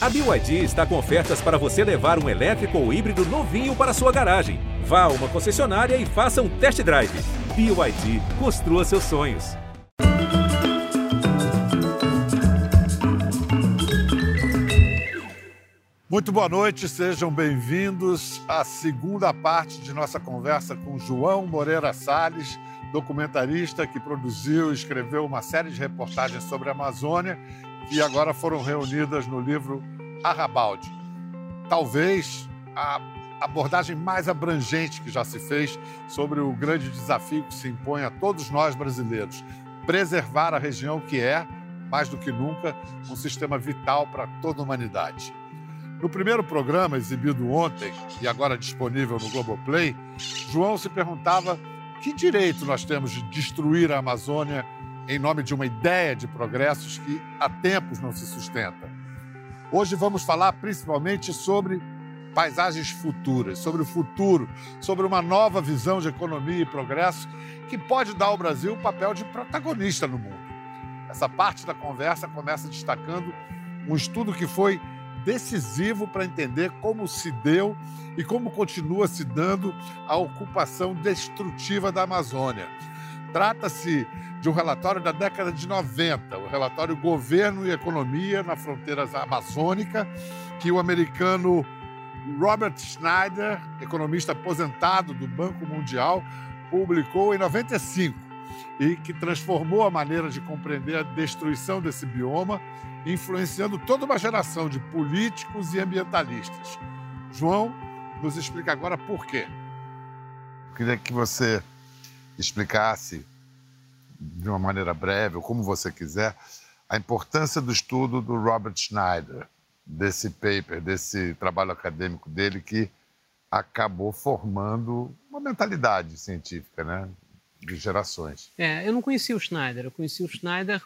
A BYD está com ofertas para você levar um elétrico ou híbrido novinho para sua garagem. Vá a uma concessionária e faça um test drive. BYD, construa seus sonhos. Muito boa noite, sejam bem-vindos à segunda parte de nossa conversa com João Moreira Salles, documentarista que produziu e escreveu uma série de reportagens sobre a Amazônia que agora foram reunidas no livro Arrabalde. Talvez a abordagem mais abrangente que já se fez sobre o grande desafio que se impõe a todos nós brasileiros: preservar a região que é, mais do que nunca, um sistema vital para toda a humanidade. No primeiro programa, exibido ontem e agora disponível no Globoplay, João se perguntava que direito nós temos de destruir a Amazônia em nome de uma ideia de progressos que há tempos não se sustenta. Hoje vamos falar principalmente sobre paisagens futuras, sobre o futuro, sobre uma nova visão de economia e progresso que pode dar ao Brasil o papel de protagonista no mundo. Essa parte da conversa começa destacando um estudo que foi decisivo para entender como se deu e como continua se dando a ocupação destrutiva da Amazônia. Trata-se de um relatório da década de 90, o relatório Governo e Economia na Fronteira Amazônica, que o americano Robert Schneider, economista aposentado do Banco Mundial, publicou em 95 e que transformou a maneira de compreender a destruição desse bioma, influenciando toda uma geração de políticos e ambientalistas. João nos explica agora por quê. Queria que você explicasse de uma maneira breve, ou como você quiser, a importância do estudo do Robert Schneider, desse paper, desse trabalho acadêmico dele que acabou formando uma mentalidade científica, né? de gerações. É, eu não conhecia o Schneider, eu conheci o Schneider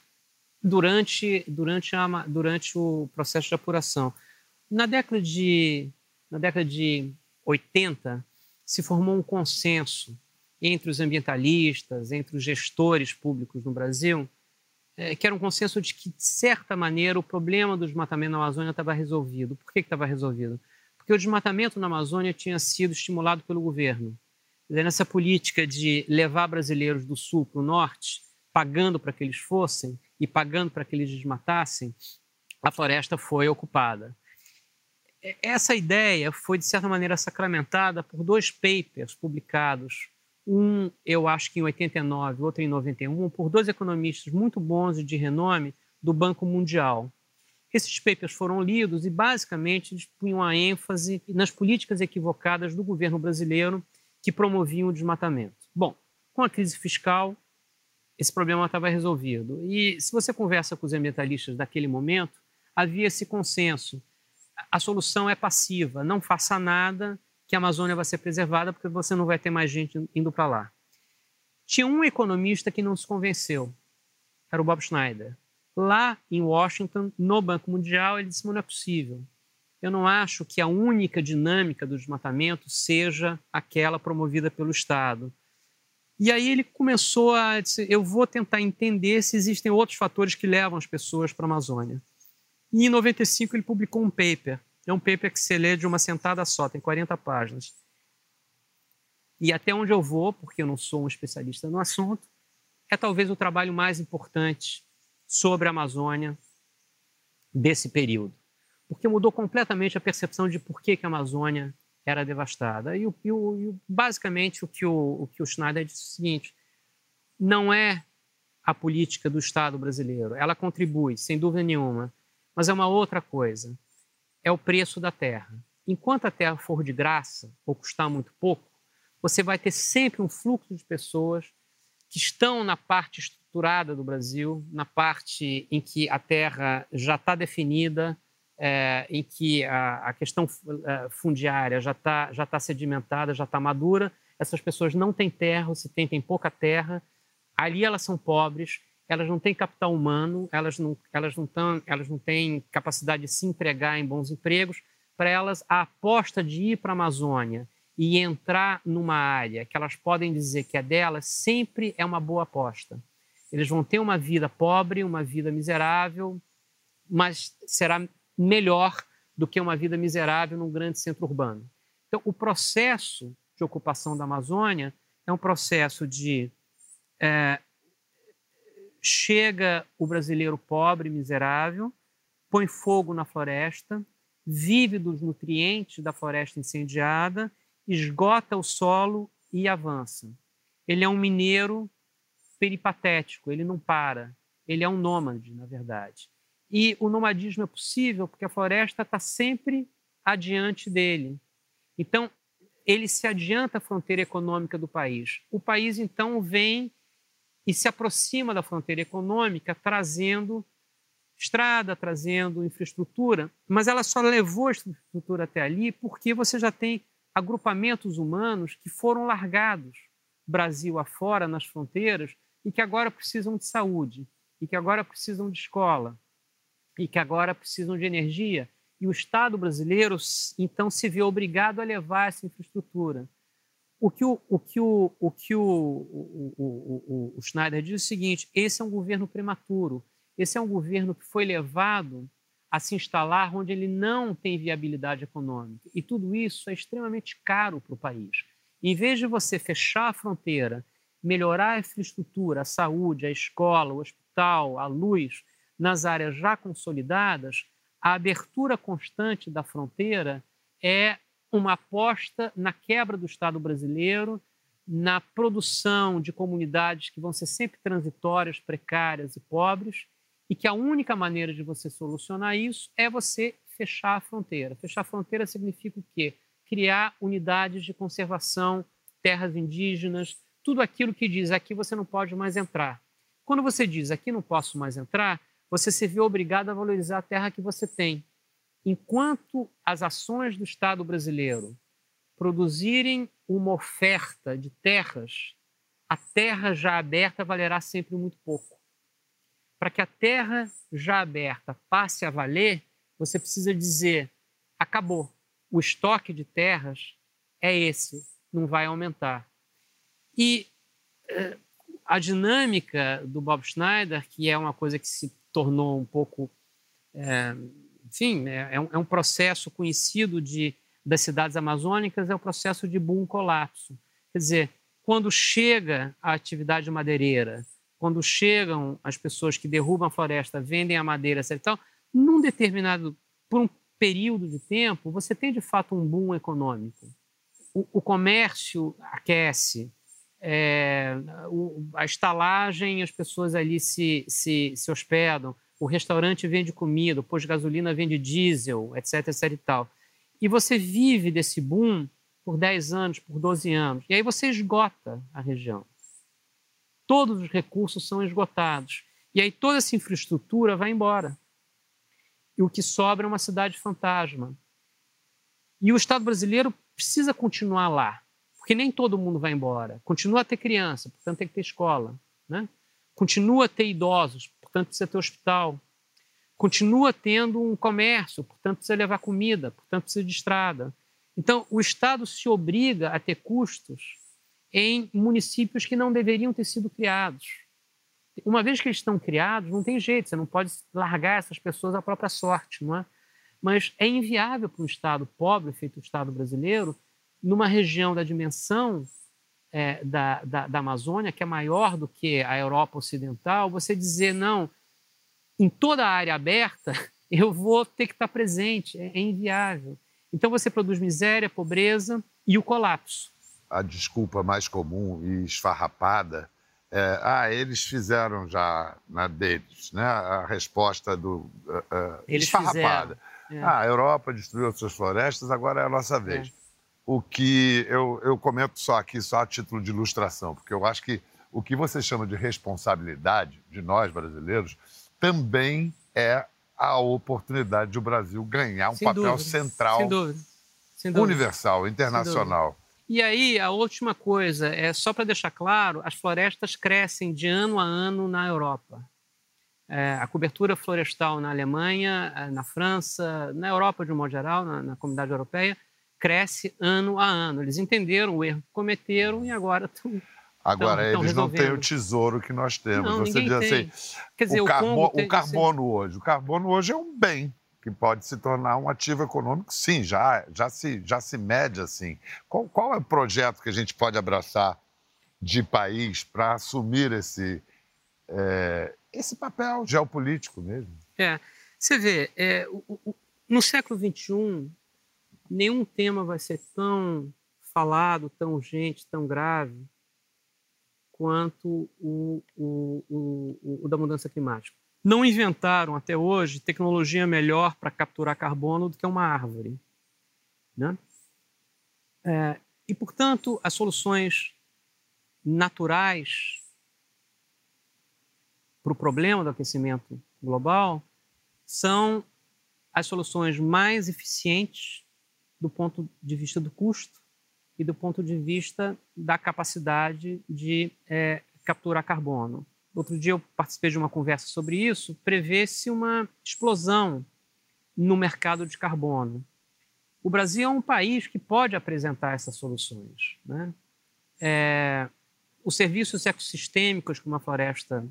durante, durante, a, durante o processo de apuração. Na década de, na década de 80, se formou um consenso entre os ambientalistas, entre os gestores públicos no Brasil, é, que era um consenso de que, de certa maneira, o problema do desmatamento na Amazônia estava resolvido. Por que estava resolvido? Porque o desmatamento na Amazônia tinha sido estimulado pelo governo nessa política de levar brasileiros do sul para o norte, pagando para que eles fossem e pagando para que eles desmatassem, a floresta foi ocupada. Essa ideia foi, de certa maneira, sacramentada por dois papers publicados, um, eu acho que em 89, outro em 91, por dois economistas muito bons e de renome do Banco Mundial. Esses papers foram lidos e, basicamente, eles punham a ênfase nas políticas equivocadas do governo brasileiro que promoviam o desmatamento. Bom, com a crise fiscal, esse problema estava resolvido. E se você conversa com os ambientalistas daquele momento, havia esse consenso. A solução é passiva, não faça nada que a Amazônia vai ser preservada porque você não vai ter mais gente indo para lá. Tinha um economista que não se convenceu, era o Bob Schneider. Lá em Washington, no Banco Mundial, ele disse: não é possível eu não acho que a única dinâmica do desmatamento seja aquela promovida pelo Estado. E aí ele começou a dizer, eu vou tentar entender se existem outros fatores que levam as pessoas para a Amazônia. E em 95 ele publicou um paper. É um paper que se lê de uma sentada só, tem 40 páginas. E até onde eu vou, porque eu não sou um especialista no assunto, é talvez o trabalho mais importante sobre a Amazônia desse período porque mudou completamente a percepção de por que, que a Amazônia era devastada. E, o, e, o, basicamente o que o, o que o Schneider disse é o seguinte: não é a política do Estado brasileiro. Ela contribui, sem dúvida nenhuma, mas é uma outra coisa. É o preço da terra. Enquanto a terra for de graça ou custar muito pouco, você vai ter sempre um fluxo de pessoas que estão na parte estruturada do Brasil, na parte em que a terra já está definida, é, em que a, a questão é, fundiária já está já tá sedimentada, já está madura, essas pessoas não têm terra, se tem, tem pouca terra, ali elas são pobres, elas não têm capital humano, elas não, elas não, tão, elas não têm capacidade de se empregar em bons empregos. Para elas, a aposta de ir para a Amazônia e entrar numa área que elas podem dizer que é delas sempre é uma boa aposta. Eles vão ter uma vida pobre, uma vida miserável, mas será melhor do que uma vida miserável num grande centro urbano. Então, o processo de ocupação da Amazônia é um processo de é, chega o brasileiro pobre, miserável, põe fogo na floresta, vive dos nutrientes da floresta incendiada, esgota o solo e avança. Ele é um mineiro peripatético, ele não para, ele é um nômade, na verdade. E o nomadismo é possível porque a floresta está sempre adiante dele. Então, ele se adianta à fronteira econômica do país. O país, então, vem e se aproxima da fronteira econômica, trazendo estrada, trazendo infraestrutura, mas ela só levou a infraestrutura até ali porque você já tem agrupamentos humanos que foram largados Brasil afora nas fronteiras e que agora precisam de saúde, e que agora precisam de escola, e que agora precisam de energia. E o Estado brasileiro, então, se vê obrigado a levar essa infraestrutura. O que o, o, que o, o, que o, o, o, o Schneider diz é o seguinte: esse é um governo prematuro, esse é um governo que foi levado a se instalar onde ele não tem viabilidade econômica. E tudo isso é extremamente caro para o país. Em vez de você fechar a fronteira, melhorar a infraestrutura, a saúde, a escola, o hospital, a luz, nas áreas já consolidadas, a abertura constante da fronteira é uma aposta na quebra do Estado brasileiro, na produção de comunidades que vão ser sempre transitórias, precárias e pobres, e que a única maneira de você solucionar isso é você fechar a fronteira. Fechar a fronteira significa o quê? Criar unidades de conservação, terras indígenas, tudo aquilo que diz aqui você não pode mais entrar. Quando você diz aqui não posso mais entrar, você se vê obrigado a valorizar a terra que você tem enquanto as ações do Estado brasileiro produzirem uma oferta de terras, a terra já aberta valerá sempre muito pouco. Para que a terra já aberta passe a valer, você precisa dizer: acabou, o estoque de terras é esse, não vai aumentar. E eh, a dinâmica do Bob Schneider, que é uma coisa que se tornou um pouco eh, enfim, é, é, um, é um processo conhecido de, das cidades amazônicas, é o processo de boom-colapso. Quer dizer, quando chega a atividade madeireira, quando chegam as pessoas que derrubam a floresta, vendem a madeira, etc. Tal, num determinado, por um período de tempo, você tem de fato um boom econômico. O, o comércio aquece, é, o, a estalagem, as pessoas ali se, se, se hospedam, o restaurante vende comida, o posto de gasolina vende diesel, etc, etc e tal. E você vive desse boom por 10 anos, por 12 anos, e aí você esgota a região. Todos os recursos são esgotados. E aí toda essa infraestrutura vai embora. E o que sobra é uma cidade fantasma. E o Estado brasileiro precisa continuar lá, porque nem todo mundo vai embora. Continua a ter criança, portanto tem que ter escola. Né? Continua a ter idosos, portanto precisa ter hospital. Continua tendo um comércio, portanto precisa levar comida, portanto precisa de estrada. Então, o Estado se obriga a ter custos em municípios que não deveriam ter sido criados. Uma vez que eles estão criados, não tem jeito, você não pode largar essas pessoas à própria sorte, não é? Mas é inviável para um Estado pobre, feito o Estado brasileiro, numa região da dimensão é, da, da, da, Amazônia, que é maior do que a Europa Ocidental, você dizer, não, em toda a área aberta, eu vou ter que estar presente, é, é inviável. Então você produz miséria, pobreza e o colapso. A desculpa mais comum e esfarrapada é, ah, eles fizeram já na deles, né? A resposta do uh, uh, eles esfarrapada. Fizeram. É. Ah, a Europa destruiu suas florestas, agora é a nossa vez. É o que eu, eu comento só aqui, só a título de ilustração, porque eu acho que o que você chama de responsabilidade de nós brasileiros também é a oportunidade de o Brasil ganhar um Sem papel dúvida. central, Sem dúvida. Sem dúvida. universal, internacional. E aí, a última coisa, é só para deixar claro, as florestas crescem de ano a ano na Europa. É, a cobertura florestal na Alemanha, é, na França, na Europa de um modo geral, na, na comunidade europeia, cresce ano a ano. Eles entenderam o erro que cometeram e agora estão. Agora, tão, eles tão não têm o tesouro que nós temos. Não, Você diz tem. assim: Quer dizer, o, carbo o carbono hoje. O carbono hoje é um bem. que pode se tornar um ativo econômico, sim, já, já, se, já se mede assim. Qual, qual é o projeto que a gente pode abraçar de país para assumir esse, é, esse papel geopolítico mesmo? É, você vê, é, o, o, no século XXI, nenhum tema vai ser tão falado, tão urgente, tão grave quanto o, o, o, o da mudança climática não inventaram até hoje tecnologia melhor para capturar carbono do que uma árvore. Né? É, e, portanto, as soluções naturais para o problema do aquecimento global são as soluções mais eficientes do ponto de vista do custo e do ponto de vista da capacidade de é, capturar carbono outro dia eu participei de uma conversa sobre isso, prevê-se uma explosão no mercado de carbono. O Brasil é um país que pode apresentar essas soluções. Né? É, os serviços ecossistêmicos que uma floresta,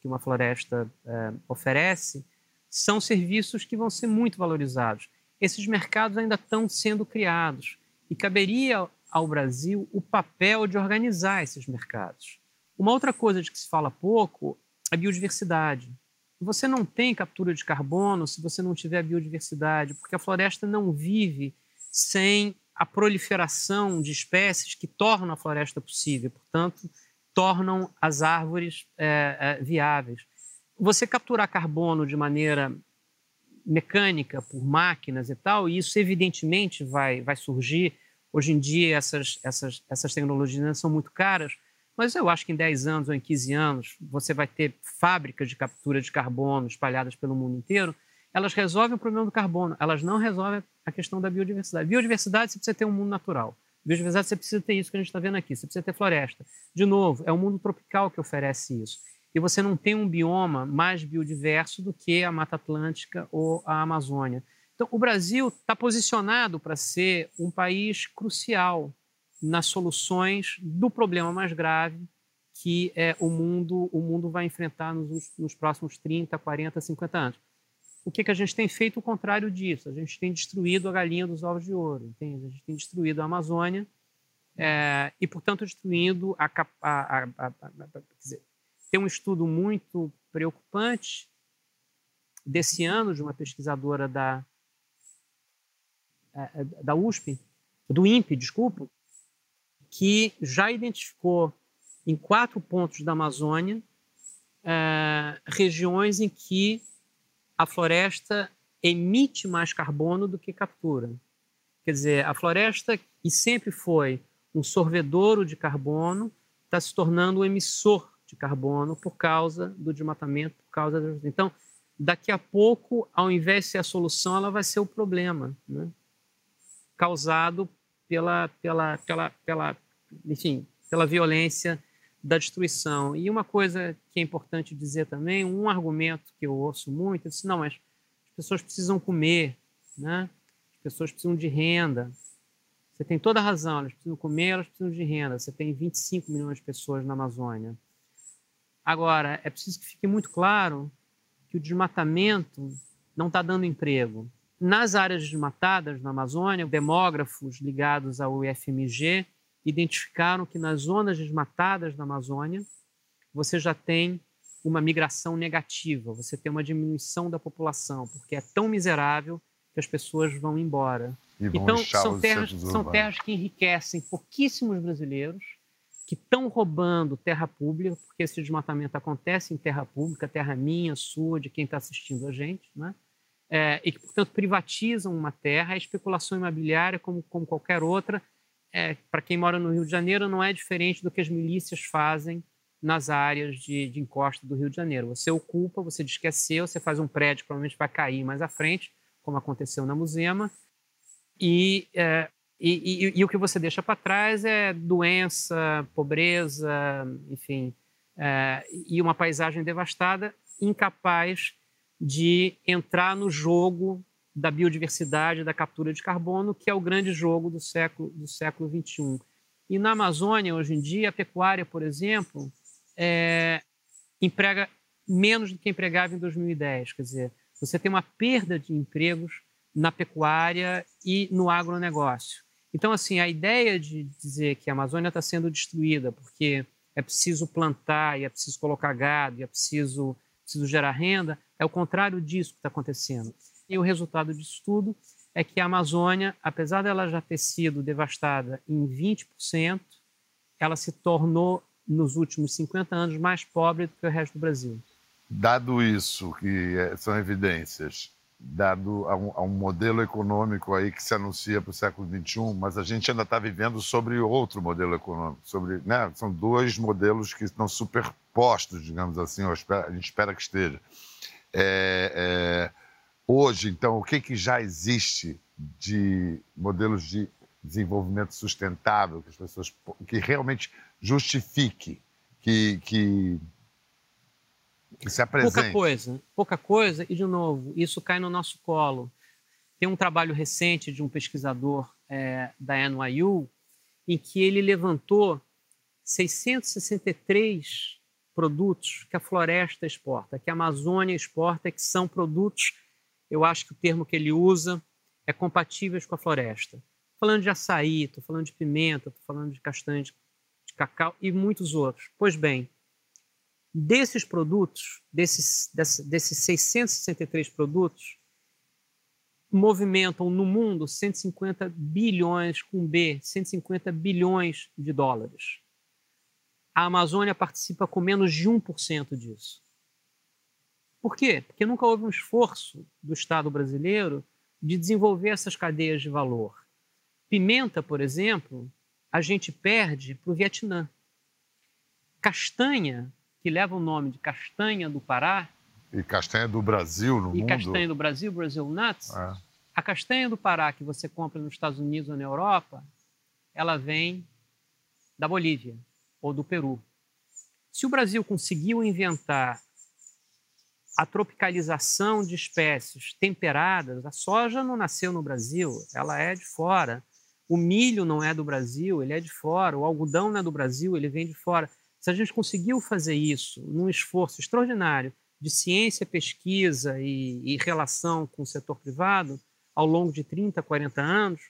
que uma floresta é, oferece são serviços que vão ser muito valorizados. Esses mercados ainda estão sendo criados e caberia ao Brasil o papel de organizar esses mercados. Uma outra coisa de que se fala pouco é a biodiversidade. Você não tem captura de carbono se você não tiver biodiversidade, porque a floresta não vive sem a proliferação de espécies que tornam a floresta possível, portanto, tornam as árvores é, é, viáveis. Você capturar carbono de maneira mecânica, por máquinas e tal, e isso evidentemente vai, vai surgir. Hoje em dia, essas, essas, essas tecnologias são muito caras, mas eu acho que em 10 anos ou em 15 anos você vai ter fábricas de captura de carbono espalhadas pelo mundo inteiro. Elas resolvem o problema do carbono, elas não resolvem a questão da biodiversidade. Biodiversidade você precisa ter um mundo natural. Biodiversidade você precisa ter isso que a gente está vendo aqui, você precisa ter floresta. De novo, é o mundo tropical que oferece isso. E você não tem um bioma mais biodiverso do que a Mata Atlântica ou a Amazônia. Então, o Brasil está posicionado para ser um país crucial nas soluções do problema mais grave que é, o, mundo, o mundo vai enfrentar nos, nos próximos 30, 40, 50 anos. O que, que a gente tem feito o contrário disso? A gente tem destruído a galinha dos ovos de ouro, entende? A gente tem destruído a Amazônia é, e, portanto, destruindo a, a, a, a dizer, tem um estudo muito preocupante desse ano de uma pesquisadora da, é, da USP, do INPE, desculpa, que já identificou em quatro pontos da Amazônia é, regiões em que a floresta emite mais carbono do que captura. Quer dizer, a floresta, que sempre foi um sorvedouro de carbono, está se tornando um emissor de carbono por causa do desmatamento, por causa das... Então, daqui a pouco, ao invés de ser a solução, ela vai ser o problema, né? causado pela, pela, pela, pela, enfim, pela violência da destruição. E uma coisa que é importante dizer também, um argumento que eu ouço muito, é assim, não, mas as pessoas precisam comer, né? As pessoas precisam de renda. Você tem toda a razão, elas precisam comer, elas precisam de renda. Você tem 25 milhões de pessoas na Amazônia. Agora, é preciso que fique muito claro que o desmatamento não está dando emprego. Nas áreas desmatadas na Amazônia, demógrafos ligados ao IFMG identificaram que nas zonas desmatadas da Amazônia você já tem uma migração negativa, você tem uma diminuição da população, porque é tão miserável que as pessoas vão embora. Então, são terras, são terras que enriquecem pouquíssimos brasileiros que estão roubando terra pública, porque esse desmatamento acontece em terra pública, terra minha, sua, de quem está assistindo a gente, né? É, e que, portanto, privatizam uma terra. A especulação imobiliária, como, como qualquer outra, é, para quem mora no Rio de Janeiro, não é diferente do que as milícias fazem nas áreas de, de encosta do Rio de Janeiro. Você ocupa, você diz que é seu, você faz um prédio provavelmente vai cair mais à frente, como aconteceu na Musema, e, é, e, e, e o que você deixa para trás é doença, pobreza, enfim, é, e uma paisagem devastada, incapaz de entrar no jogo da biodiversidade, da captura de carbono, que é o grande jogo do século do século 21. E na Amazônia hoje em dia a pecuária, por exemplo, é, emprega menos do que empregava em 2010. Quer dizer, você tem uma perda de empregos na pecuária e no agronegócio. Então, assim, a ideia de dizer que a Amazônia está sendo destruída porque é preciso plantar e é preciso colocar gado e é preciso, preciso gerar renda, é o contrário disso que está acontecendo. E o resultado disso tudo é que a Amazônia, apesar dela já ter sido devastada em 20%, ela se tornou, nos últimos 50 anos, mais pobre do que o resto do Brasil. Dado isso, que é, são evidências, dado a um, a um, modelo econômico aí que se anuncia para o século XXI, mas a gente ainda está vivendo sobre outro modelo econômico, sobre, né, são dois modelos que estão superpostos, digamos assim, a gente espera que esteja. É, é, hoje, então, o que, que já existe de modelos de desenvolvimento sustentável que as pessoas que realmente justifique que, que que se apresente. Pouca coisa, pouca coisa, e de novo, isso cai no nosso colo. Tem um trabalho recente de um pesquisador é, da NYU em que ele levantou 663 produtos que a floresta exporta, que a Amazônia exporta, que são produtos, eu acho que o termo que ele usa é compatíveis com a floresta. Falando de açaí, estou falando de pimenta, estou falando de castanha de, de cacau e muitos outros. Pois bem, Desses produtos, desses, desses 663 produtos, movimentam no mundo 150 bilhões com B, 150 bilhões de dólares. A Amazônia participa com menos de 1% disso. Por quê? Porque nunca houve um esforço do Estado brasileiro de desenvolver essas cadeias de valor. Pimenta, por exemplo, a gente perde para o Vietnã. Castanha, que leva o nome de castanha do Pará. E castanha do Brasil no e mundo. E castanha do Brasil, Brasil Nuts. É. A castanha do Pará que você compra nos Estados Unidos ou na Europa, ela vem da Bolívia ou do Peru. Se o Brasil conseguiu inventar a tropicalização de espécies temperadas, a soja não nasceu no Brasil, ela é de fora. O milho não é do Brasil, ele é de fora. O algodão não é do Brasil, ele vem de fora. Se a gente conseguiu fazer isso num esforço extraordinário de ciência, pesquisa e, e relação com o setor privado ao longo de 30, 40 anos,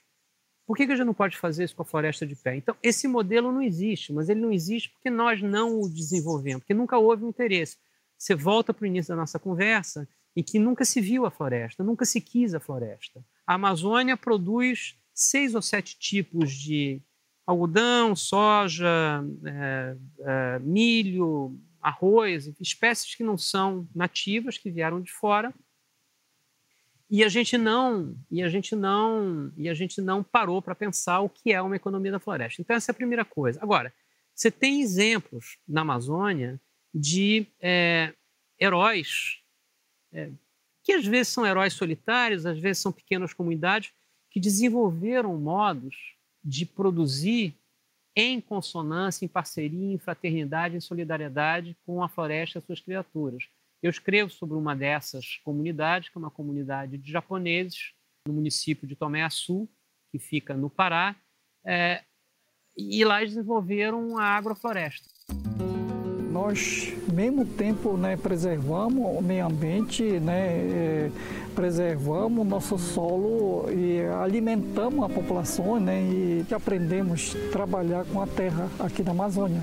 por que, que a gente não pode fazer isso com a floresta de pé? Então, esse modelo não existe, mas ele não existe porque nós não o desenvolvemos, porque nunca houve um interesse. Você volta para o início da nossa conversa em que nunca se viu a floresta, nunca se quis a floresta. A Amazônia produz seis ou sete tipos de algodão, soja, é, é, milho, arroz, espécies que não são nativas, que vieram de fora. E a gente não, e a gente não, e a gente não parou para pensar o que é uma economia da floresta. Então essa é a primeira coisa. Agora, você tem exemplos na Amazônia de é, heróis é, que às vezes são heróis solitários, às vezes são pequenas comunidades que desenvolveram modos de produzir em consonância, em parceria, em fraternidade, em solidariedade com a floresta e as suas criaturas. Eu escrevo sobre uma dessas comunidades, que é uma comunidade de japoneses, no município de Tomé Açu, que fica no Pará, é, e lá desenvolveram a agrofloresta. Nós, mesmo tempo, né, preservamos o meio ambiente, né, é, preservamos nosso solo e alimentamos a população né, e aprendemos a trabalhar com a terra aqui na Amazônia.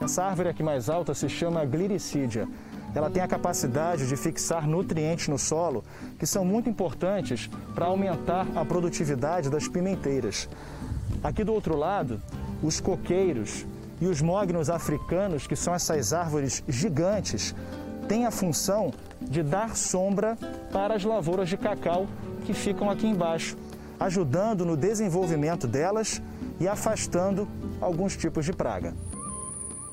Essa árvore aqui mais alta se chama gliricídia. Ela tem a capacidade de fixar nutrientes no solo que são muito importantes para aumentar a produtividade das pimenteiras. Aqui do outro lado, os coqueiros e os mognos africanos, que são essas árvores gigantes, têm a função de dar sombra para as lavouras de cacau que ficam aqui embaixo, ajudando no desenvolvimento delas e afastando alguns tipos de praga.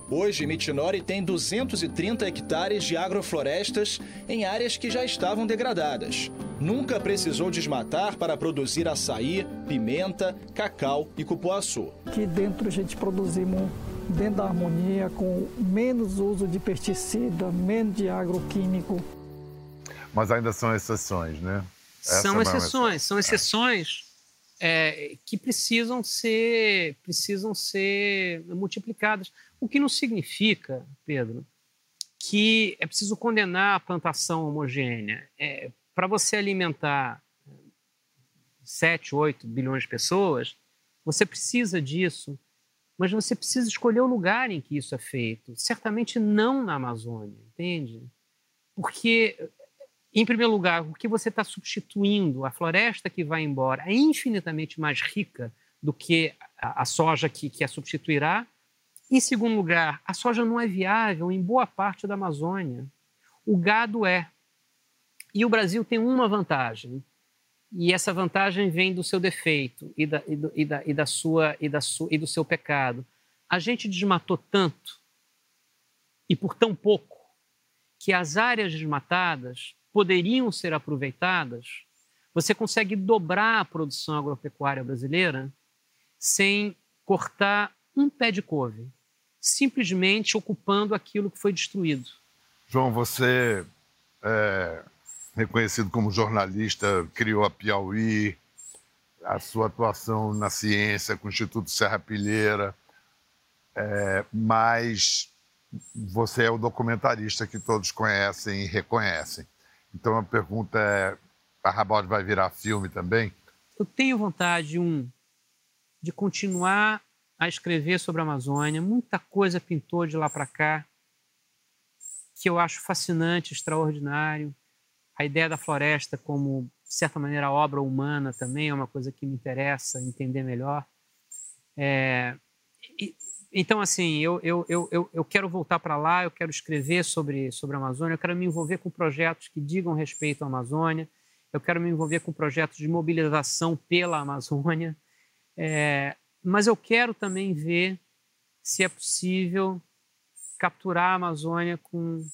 Hoje, Mitinori tem 230 hectares de agroflorestas em áreas que já estavam degradadas. Nunca precisou desmatar para produzir açaí, pimenta, cacau e cupuaçu. Aqui dentro a gente produzimos dentro da harmonia, com menos uso de pesticida, menos de agroquímico. Mas ainda são exceções, né? Essa são é exceções, são exceções é, que precisam ser, precisam ser multiplicadas. O que não significa, Pedro, que é preciso condenar a plantação homogênea. É, Para você alimentar 7, 8 bilhões de pessoas, você precisa disso, mas você precisa escolher o lugar em que isso é feito. Certamente não na Amazônia, entende? Porque, em primeiro lugar, o que você está substituindo, a floresta que vai embora, é infinitamente mais rica do que a, a soja que, que a substituirá. Em segundo lugar, a soja não é viável em boa parte da Amazônia. O gado é. E o Brasil tem uma vantagem, e essa vantagem vem do seu defeito e, da, e, do, e, da, e da sua e da sua e do seu pecado. A gente desmatou tanto e por tão pouco que as áreas desmatadas poderiam ser aproveitadas. Você consegue dobrar a produção agropecuária brasileira sem cortar um pé de couve, simplesmente ocupando aquilo que foi destruído. João, você é, reconhecido como jornalista, criou a Piauí, a sua atuação na ciência com o Instituto Serra Pilheira, é, mas você é o documentarista que todos conhecem e reconhecem. Então a pergunta é: a Rabalde vai virar filme também? Eu tenho vontade, um, de continuar a escrever sobre a Amazônia. Muita coisa pintou de lá para cá que eu acho fascinante, extraordinário. A ideia da floresta como, de certa maneira, obra humana também é uma coisa que me interessa entender melhor. É, e, então, assim, eu, eu, eu, eu quero voltar para lá, eu quero escrever sobre, sobre a Amazônia, eu quero me envolver com projetos que digam respeito à Amazônia, eu quero me envolver com projetos de mobilização pela Amazônia, é, mas eu quero também ver se é possível capturar a Amazônia com,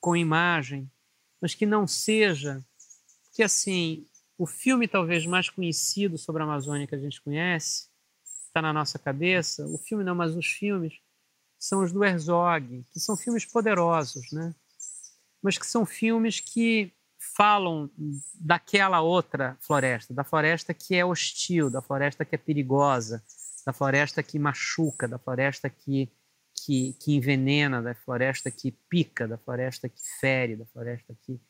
com imagem, mas que não seja que assim o filme talvez mais conhecido sobre a Amazônia que a gente conhece está na nossa cabeça. O filme não, mas os filmes são os do Herzog, que são filmes poderosos, né? Mas que são filmes que falam daquela outra floresta, da floresta que é hostil, da floresta que é perigosa, da floresta que machuca, da floresta que que, que envenena, da floresta que pica, da floresta que fere, da floresta que,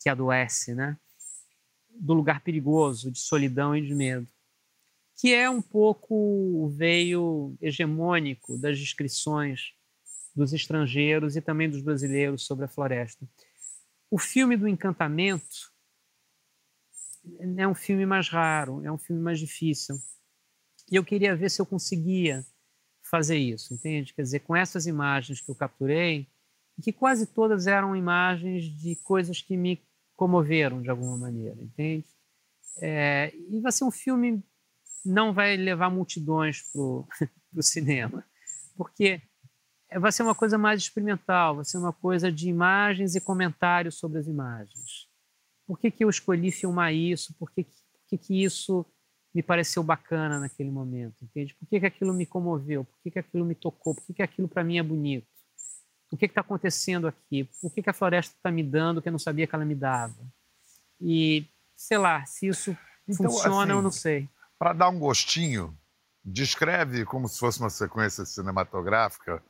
que adoece, né? Do lugar perigoso, de solidão e de medo, que é um pouco o veio hegemônico das descrições dos estrangeiros e também dos brasileiros sobre a floresta. O filme do encantamento é um filme mais raro, é um filme mais difícil. E eu queria ver se eu conseguia fazer isso, entende? Quer dizer, com essas imagens que eu capturei, que quase todas eram imagens de coisas que me comoveram de alguma maneira, entende? É, e vai ser um filme não vai levar multidões para o cinema, porque vai ser uma coisa mais experimental, vai ser uma coisa de imagens e comentários sobre as imagens. Por que, que eu escolhi filmar isso? Por que, por que, que isso me pareceu bacana naquele momento, entende? Por que, que aquilo me comoveu? Por que, que aquilo me tocou? Por que, que aquilo para mim é bonito? O que está acontecendo aqui? Por que, que a floresta está me dando que eu não sabia que ela me dava? E, sei lá, se isso então, funciona, assim, eu não sei. Para dar um gostinho, descreve como se fosse uma sequência cinematográfica,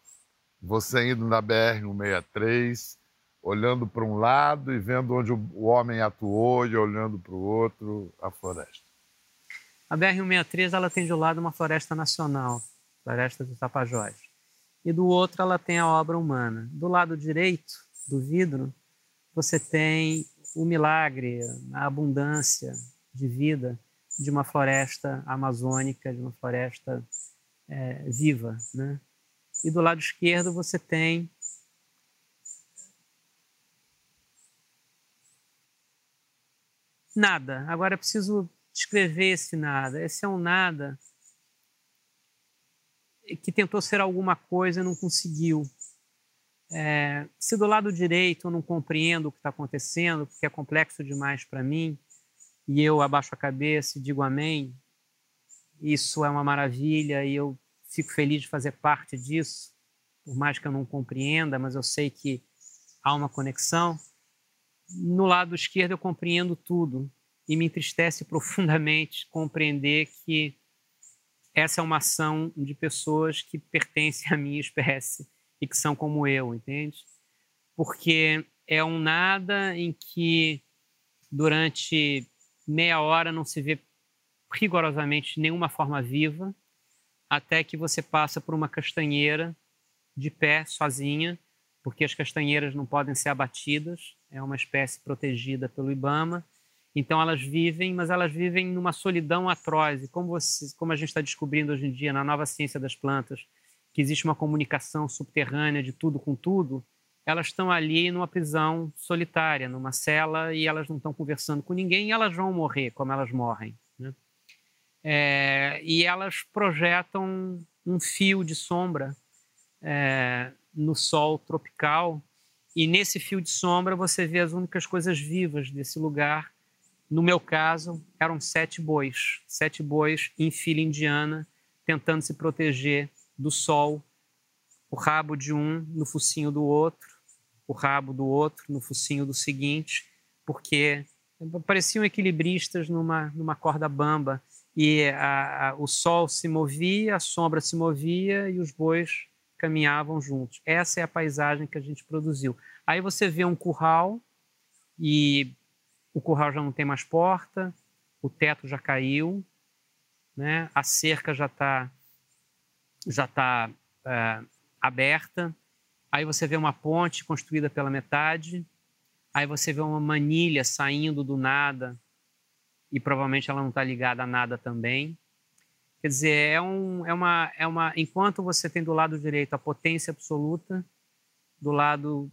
você indo na BR-163, olhando para um lado e vendo onde o homem atuou e olhando para o outro a floresta. A BR-163 ela tem de um lado uma floresta nacional, Floresta do Tapajós, e do outro ela tem a obra humana. Do lado direito do vidro, você tem o milagre, a abundância de vida de uma floresta amazônica, de uma floresta é, viva, né? E do lado esquerdo você tem nada. Agora é preciso descrever esse nada. Esse é um nada que tentou ser alguma coisa e não conseguiu. É, se do lado direito eu não compreendo o que está acontecendo, porque é complexo demais para mim, e eu abaixo a cabeça e digo amém, isso é uma maravilha e eu fico feliz de fazer parte disso, por mais que eu não compreenda, mas eu sei que há uma conexão. No lado esquerdo eu compreendo tudo e me entristece profundamente compreender que essa é uma ação de pessoas que pertencem à minha espécie e que são como eu, entende? Porque é um nada em que durante meia hora não se vê rigorosamente nenhuma forma viva, até que você passa por uma castanheira de pé, sozinha, porque as castanheiras não podem ser abatidas, é uma espécie protegida pelo IBAMA. Então elas vivem, mas elas vivem numa solidão atroz. E como, você, como a gente está descobrindo hoje em dia na nova ciência das plantas, que existe uma comunicação subterrânea de tudo com tudo, elas estão ali numa prisão solitária, numa cela, e elas não estão conversando com ninguém, e elas vão morrer como elas morrem. Né? É, e elas projetam um fio de sombra é, no sol tropical, e nesse fio de sombra você vê as únicas coisas vivas desse lugar. No meu caso, eram sete bois, sete bois em fila indiana, tentando se proteger do sol, o rabo de um no focinho do outro, o rabo do outro no focinho do seguinte, porque pareciam equilibristas numa, numa corda bamba e a, a, o sol se movia, a sombra se movia e os bois caminhavam juntos. Essa é a paisagem que a gente produziu. Aí você vê um curral e o curral já não tem mais porta, o teto já caiu, né? a cerca já está já tá, é, aberta. Aí você vê uma ponte construída pela metade. Aí você vê uma manilha saindo do nada e provavelmente ela não está ligada a nada também. Quer dizer, é, um, é, uma, é uma. Enquanto você tem do lado direito a potência absoluta, do lado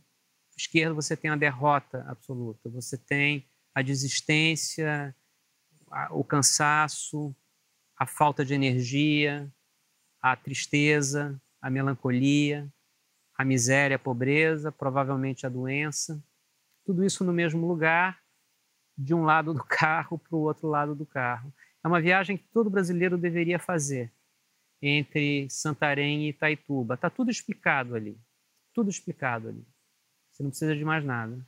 esquerdo você tem a derrota absoluta. Você tem a desistência, o cansaço, a falta de energia, a tristeza, a melancolia, a miséria, a pobreza, provavelmente a doença. Tudo isso no mesmo lugar, de um lado do carro para o outro lado do carro. É uma viagem que todo brasileiro deveria fazer entre Santarém e Itaituba. Está tudo explicado ali. Tudo explicado ali. Você não precisa de mais nada.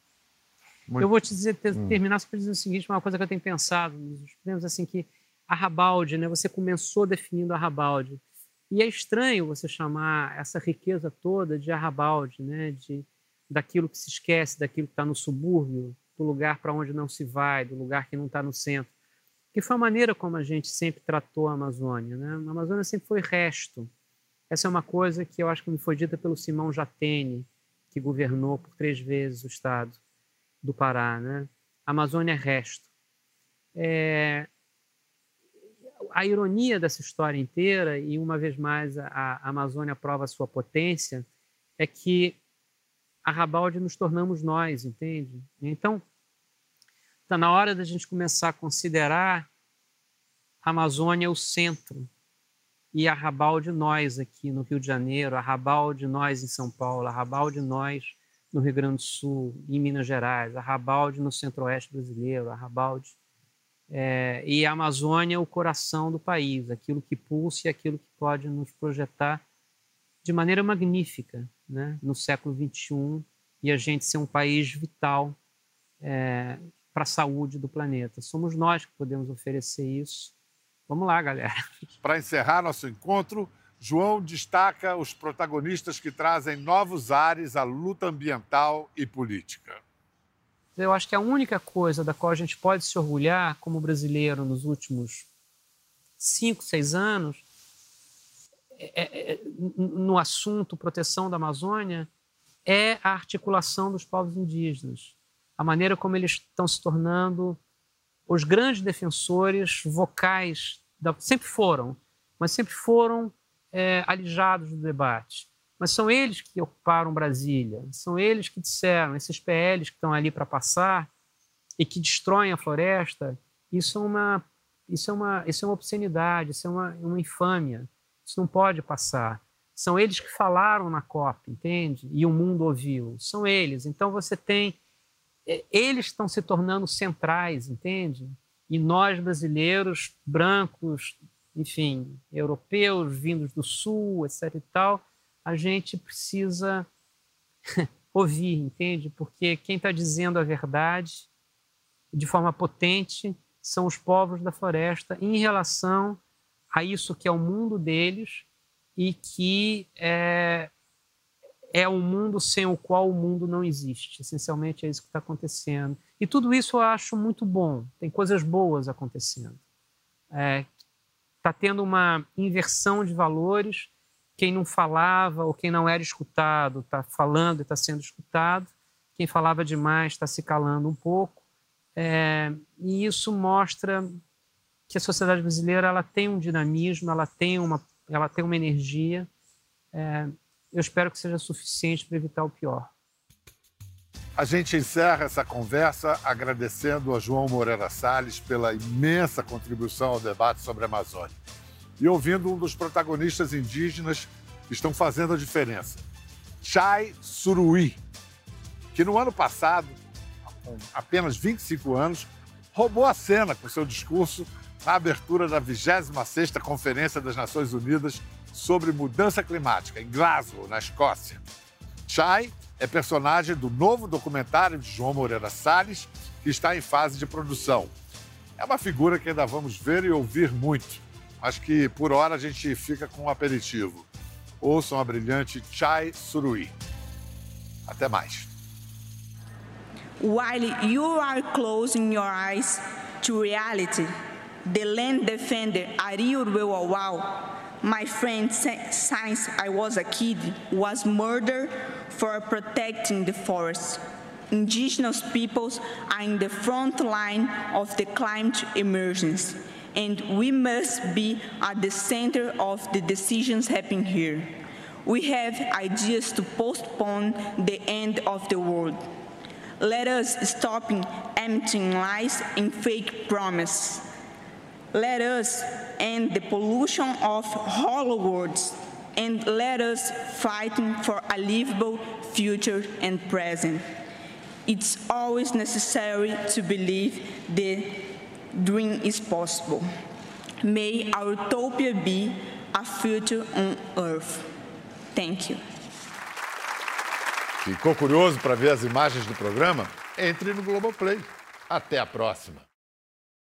Muito... Eu vou te dizer, ter, hum. terminar só para dizer o seguinte, uma coisa que eu tenho pensado nos assim, que Arrabalde, né? Você começou definindo Arrabalde. E é estranho você chamar essa riqueza toda de Arrabalde, né? De, daquilo que se esquece, daquilo que está no subúrbio, do lugar para onde não se vai, do lugar que não está no centro que foi a maneira como a gente sempre tratou a Amazônia. Né? A Amazônia sempre foi resto. Essa é uma coisa que eu acho que me foi dita pelo Simão Jatene, que governou por três vezes o estado do Pará. Né? Amazônia é resto. É... A ironia dessa história inteira, e uma vez mais a, Amazônia prova sua potência, é que a Rabalde nos tornamos nós, entende? Então, Está na hora da gente começar a considerar a Amazônia o centro e a Rabal de nós aqui no Rio de Janeiro, a Rabal de nós em São Paulo, a Rabal de nós no Rio Grande do Sul, em Minas Gerais, a Rabalde no Centro-Oeste brasileiro, a Rabalde é, e a Amazônia o coração do país, aquilo que pulsa e aquilo que pode nos projetar de maneira magnífica, né, no século XXI e a gente ser um país vital é, para a saúde do planeta. Somos nós que podemos oferecer isso. Vamos lá, galera. Para encerrar nosso encontro, João destaca os protagonistas que trazem novos ares à luta ambiental e política. Eu acho que a única coisa da qual a gente pode se orgulhar como brasileiro nos últimos cinco, seis anos é, é, é no assunto proteção da Amazônia é a articulação dos povos indígenas a maneira como eles estão se tornando os grandes defensores vocais, da, sempre foram, mas sempre foram é, alijados do debate. Mas são eles que ocuparam Brasília, são eles que disseram, esses PLs que estão ali para passar e que destroem a floresta, isso é uma, isso é uma, isso é uma obscenidade, isso é uma, uma infâmia, isso não pode passar. São eles que falaram na COP, entende? E o mundo ouviu. São eles. Então você tem é, eles estão se tornando centrais, entende? E nós, brasileiros, brancos, enfim, europeus, vindos do Sul, etc. e tal, a gente precisa ouvir, entende? Porque quem está dizendo a verdade de forma potente são os povos da floresta em relação a isso que é o mundo deles e que é, é um mundo sem o qual o mundo não existe. Essencialmente é isso que está acontecendo. E tudo isso eu acho muito bom. Tem coisas boas acontecendo. É, tá tendo uma inversão de valores. Quem não falava ou quem não era escutado está falando e está sendo escutado. Quem falava demais está se calando um pouco. É, e isso mostra que a sociedade brasileira ela tem um dinamismo, ela tem uma, ela tem uma energia. É, eu espero que seja suficiente para evitar o pior. A gente encerra essa conversa agradecendo a João Moreira Salles pela imensa contribuição ao debate sobre a Amazônia e ouvindo um dos protagonistas indígenas que estão fazendo a diferença, Chai Suruí, que no ano passado, com apenas 25 anos, roubou a cena com seu discurso na abertura da 26ª Conferência das Nações Unidas sobre mudança climática, em Glasgow, na Escócia. Chai é personagem do novo documentário de João Moreira Salles, que está em fase de produção. É uma figura que ainda vamos ver e ouvir muito, mas que por hora a gente fica com um aperitivo. Ouçam a brilhante Chai Surui. Até mais. While you are closing your eyes to reality, the land defender Ariel my friend since I was a kid was murdered for protecting the forest. Indigenous peoples are in the front line of the climate emergency, and we must be at the center of the decisions happening here. We have ideas to postpone the end of the world. Let us stop emptying lies and fake promises. Let us end the pollution of hollow words and let us fight for a livable future and present. It's always necessary to believe the dream is possible. May our utopia be a future on earth. Thank you. Ficou curioso para ver as imagens do programa? Entre no Globoplay. Até a próxima.